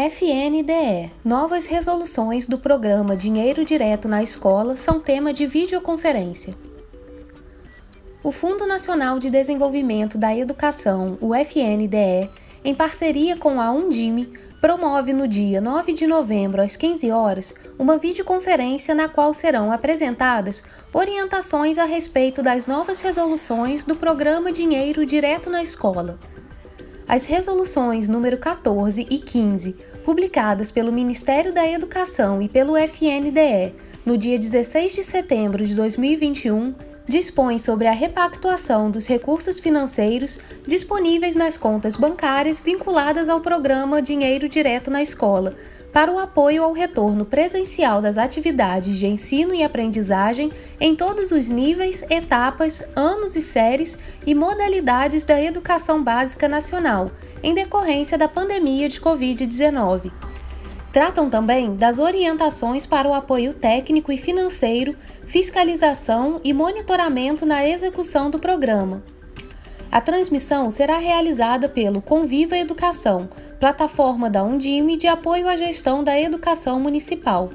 FNDE Novas resoluções do programa Dinheiro Direto na Escola são tema de videoconferência. O Fundo Nacional de Desenvolvimento da Educação, o FNDE, em parceria com a Undime, promove no dia 9 de novembro às 15 horas uma videoconferência na qual serão apresentadas orientações a respeito das novas resoluções do programa Dinheiro Direto na Escola. As resoluções número 14 e 15, publicadas pelo Ministério da Educação e pelo FNDE no dia 16 de setembro de 2021, dispõem sobre a repactuação dos recursos financeiros disponíveis nas contas bancárias vinculadas ao programa Dinheiro Direto na Escola para o apoio ao retorno presencial das atividades de ensino e aprendizagem em todos os níveis, etapas, anos e séries e modalidades da educação básica nacional, em decorrência da pandemia de Covid-19. Tratam também das orientações para o apoio técnico e financeiro, fiscalização e monitoramento na execução do programa. A transmissão será realizada pelo Conviva Educação, plataforma da Undime de apoio à gestão da educação municipal.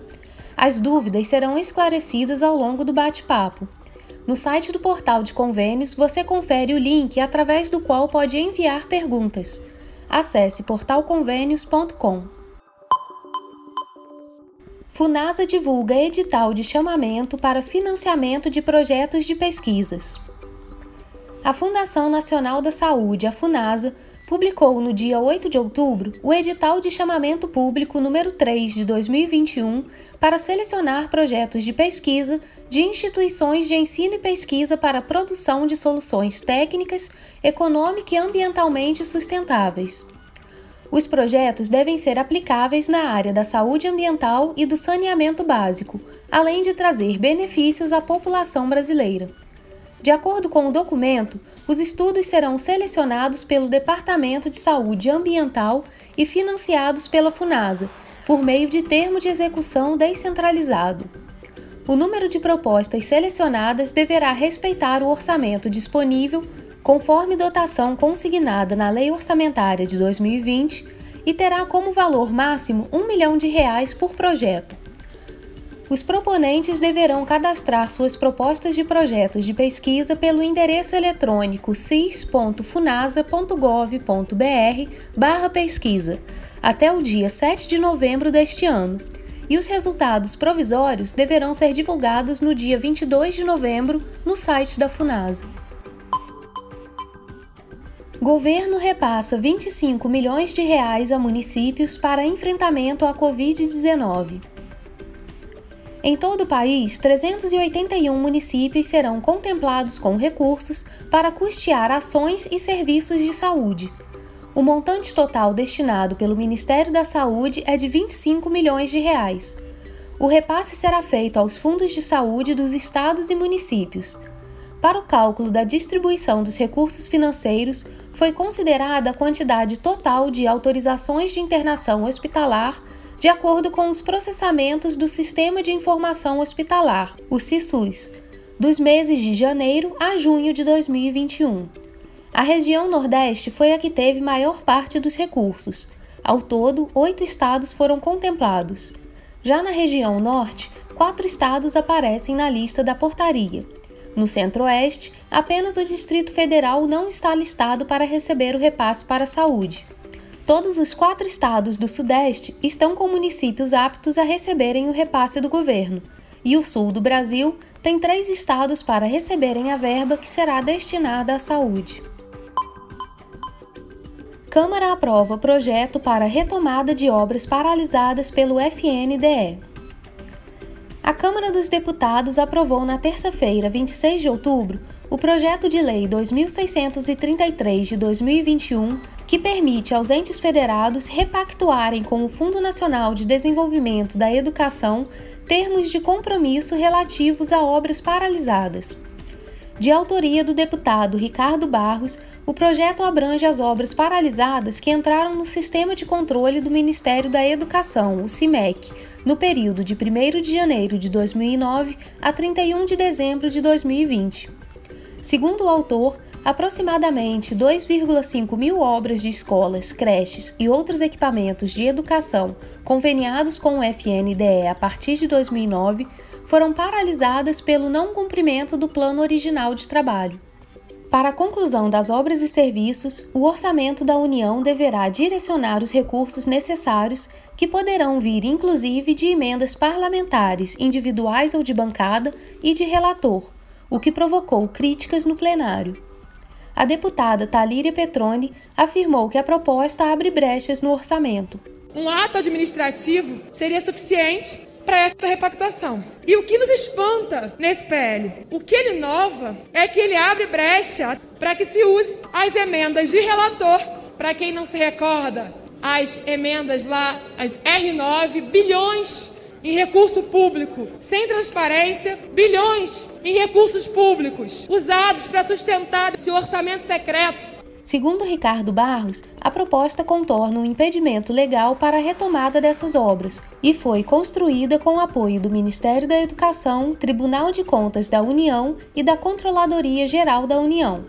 As dúvidas serão esclarecidas ao longo do bate-papo. No site do portal de convênios, você confere o link através do qual pode enviar perguntas. Acesse portalconvênios.com. Funasa divulga edital de chamamento para financiamento de projetos de pesquisas. A Fundação Nacional da Saúde, a Funasa, publicou no dia 8 de outubro o edital de chamamento público número 3 de 2021 para selecionar projetos de pesquisa de instituições de ensino e pesquisa para a produção de soluções técnicas, econômica e ambientalmente sustentáveis. Os projetos devem ser aplicáveis na área da saúde ambiental e do saneamento básico, além de trazer benefícios à população brasileira. De acordo com o documento, os estudos serão selecionados pelo Departamento de Saúde Ambiental e financiados pela FUNASA, por meio de termo de execução descentralizado. O número de propostas selecionadas deverá respeitar o orçamento disponível, conforme dotação consignada na Lei Orçamentária de 2020, e terá como valor máximo 1 milhão de reais por projeto. Os proponentes deverão cadastrar suas propostas de projetos de pesquisa pelo endereço eletrônico cis.funasa.gov.br/pesquisa até o dia 7 de novembro deste ano, e os resultados provisórios deverão ser divulgados no dia 22 de novembro no site da Funasa. Governo repassa 25 milhões de reais a municípios para enfrentamento à Covid-19. Em todo o país, 381 municípios serão contemplados com recursos para custear ações e serviços de saúde. O montante total destinado pelo Ministério da Saúde é de 25 milhões de reais. O repasse será feito aos fundos de saúde dos estados e municípios. Para o cálculo da distribuição dos recursos financeiros, foi considerada a quantidade total de autorizações de internação hospitalar de acordo com os processamentos do Sistema de Informação Hospitalar, o SISUS, dos meses de janeiro a junho de 2021. A região Nordeste foi a que teve maior parte dos recursos. Ao todo, oito estados foram contemplados. Já na região Norte, quatro estados aparecem na lista da portaria. No Centro-Oeste, apenas o Distrito Federal não está listado para receber o repasse para a saúde. Todos os quatro estados do Sudeste estão com municípios aptos a receberem o repasse do governo, e o Sul do Brasil tem três estados para receberem a verba que será destinada à saúde. Câmara aprova projeto para retomada de obras paralisadas pelo FNDE. A Câmara dos Deputados aprovou na terça-feira, 26 de outubro, o projeto de lei 2633 de 2021 que permite aos entes federados repactuarem com o Fundo Nacional de Desenvolvimento da Educação termos de compromisso relativos a obras paralisadas. De autoria do deputado Ricardo Barros, o projeto abrange as obras paralisadas que entraram no sistema de controle do Ministério da Educação, o CIMEC, no período de 1 de janeiro de 2009 a 31 de dezembro de 2020. Segundo o autor, aproximadamente 2,5 mil obras de escolas, creches e outros equipamentos de educação conveniados com o FNDE a partir de 2009 foram paralisadas pelo não cumprimento do plano original de trabalho. Para a conclusão das obras e serviços, o orçamento da União deverá direcionar os recursos necessários, que poderão vir inclusive de emendas parlamentares, individuais ou de bancada, e de relator, o que provocou críticas no plenário. A deputada Talíria Petroni afirmou que a proposta abre brechas no orçamento. Um ato administrativo seria suficiente para essa repactação. E o que nos espanta nesse PL? O que ele inova é que ele abre brecha para que se use as emendas de relator. Para quem não se recorda, as emendas lá, as R9, bilhões em recurso público, sem transparência, bilhões em recursos públicos usados para sustentar esse orçamento secreto Segundo Ricardo Barros, a proposta contorna um impedimento legal para a retomada dessas obras e foi construída com o apoio do Ministério da Educação, Tribunal de Contas da União e da Controladoria Geral da União.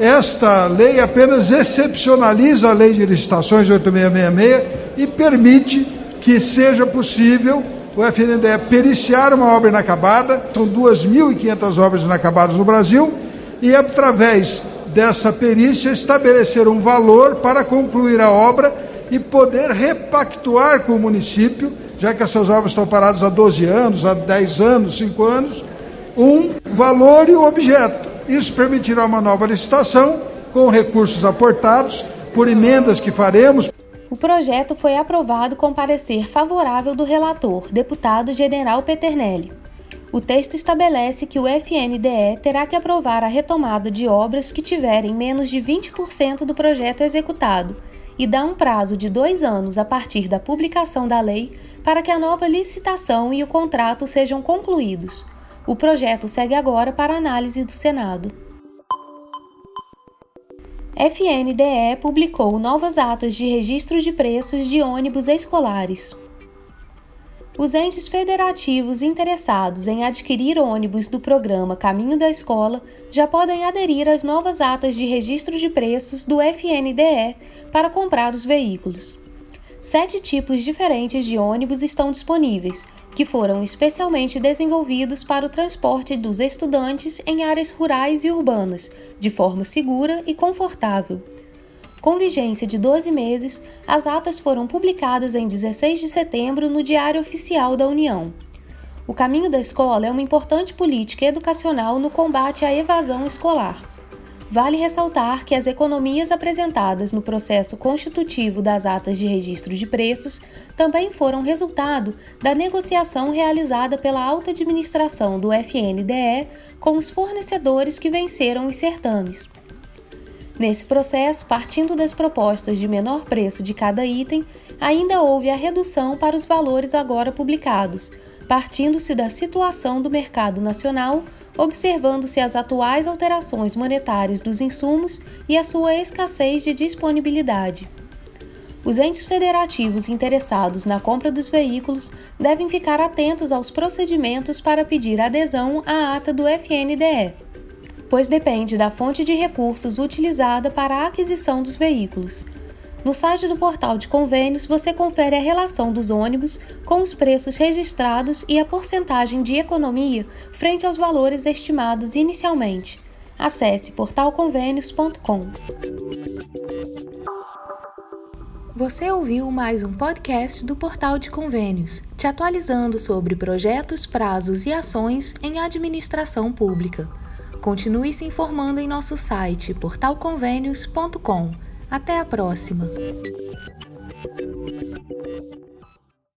Esta lei apenas excepcionaliza a Lei de Licitações 8666 e permite que seja possível o FNDE periciar uma obra inacabada, são 2.500 obras inacabadas no Brasil, e através dessa perícia estabelecer um valor para concluir a obra e poder repactuar com o município, já que essas obras estão paradas há 12 anos, há 10 anos, 5 anos, um valor e um objeto. Isso permitirá uma nova licitação com recursos aportados por emendas que faremos. O projeto foi aprovado com parecer favorável do relator, deputado General Peternelli. O texto estabelece que o FNDE terá que aprovar a retomada de obras que tiverem menos de 20% do projeto executado e dá um prazo de dois anos a partir da publicação da lei para que a nova licitação e o contrato sejam concluídos. O projeto segue agora para análise do Senado. FNDE publicou novas atas de registro de preços de ônibus escolares. Os entes federativos interessados em adquirir ônibus do programa Caminho da Escola já podem aderir às novas atas de registro de preços do FNDE para comprar os veículos. Sete tipos diferentes de ônibus estão disponíveis, que foram especialmente desenvolvidos para o transporte dos estudantes em áreas rurais e urbanas, de forma segura e confortável com vigência de 12 meses, as atas foram publicadas em 16 de setembro no Diário Oficial da União. O caminho da escola é uma importante política educacional no combate à evasão escolar. Vale ressaltar que as economias apresentadas no processo constitutivo das atas de registro de preços também foram resultado da negociação realizada pela alta administração do FNDE com os fornecedores que venceram os certames. Nesse processo, partindo das propostas de menor preço de cada item, ainda houve a redução para os valores agora publicados, partindo-se da situação do mercado nacional, observando-se as atuais alterações monetárias dos insumos e a sua escassez de disponibilidade. Os entes federativos interessados na compra dos veículos devem ficar atentos aos procedimentos para pedir adesão à ata do FNDE pois depende da fonte de recursos utilizada para a aquisição dos veículos. No site do portal de convênios, você confere a relação dos ônibus com os preços registrados e a porcentagem de economia frente aos valores estimados inicialmente. Acesse portalconvênios.com. Você ouviu mais um podcast do Portal de Convênios, te atualizando sobre projetos, prazos e ações em administração pública. Continue se informando em nosso site portalconvênios.com. Até a próxima!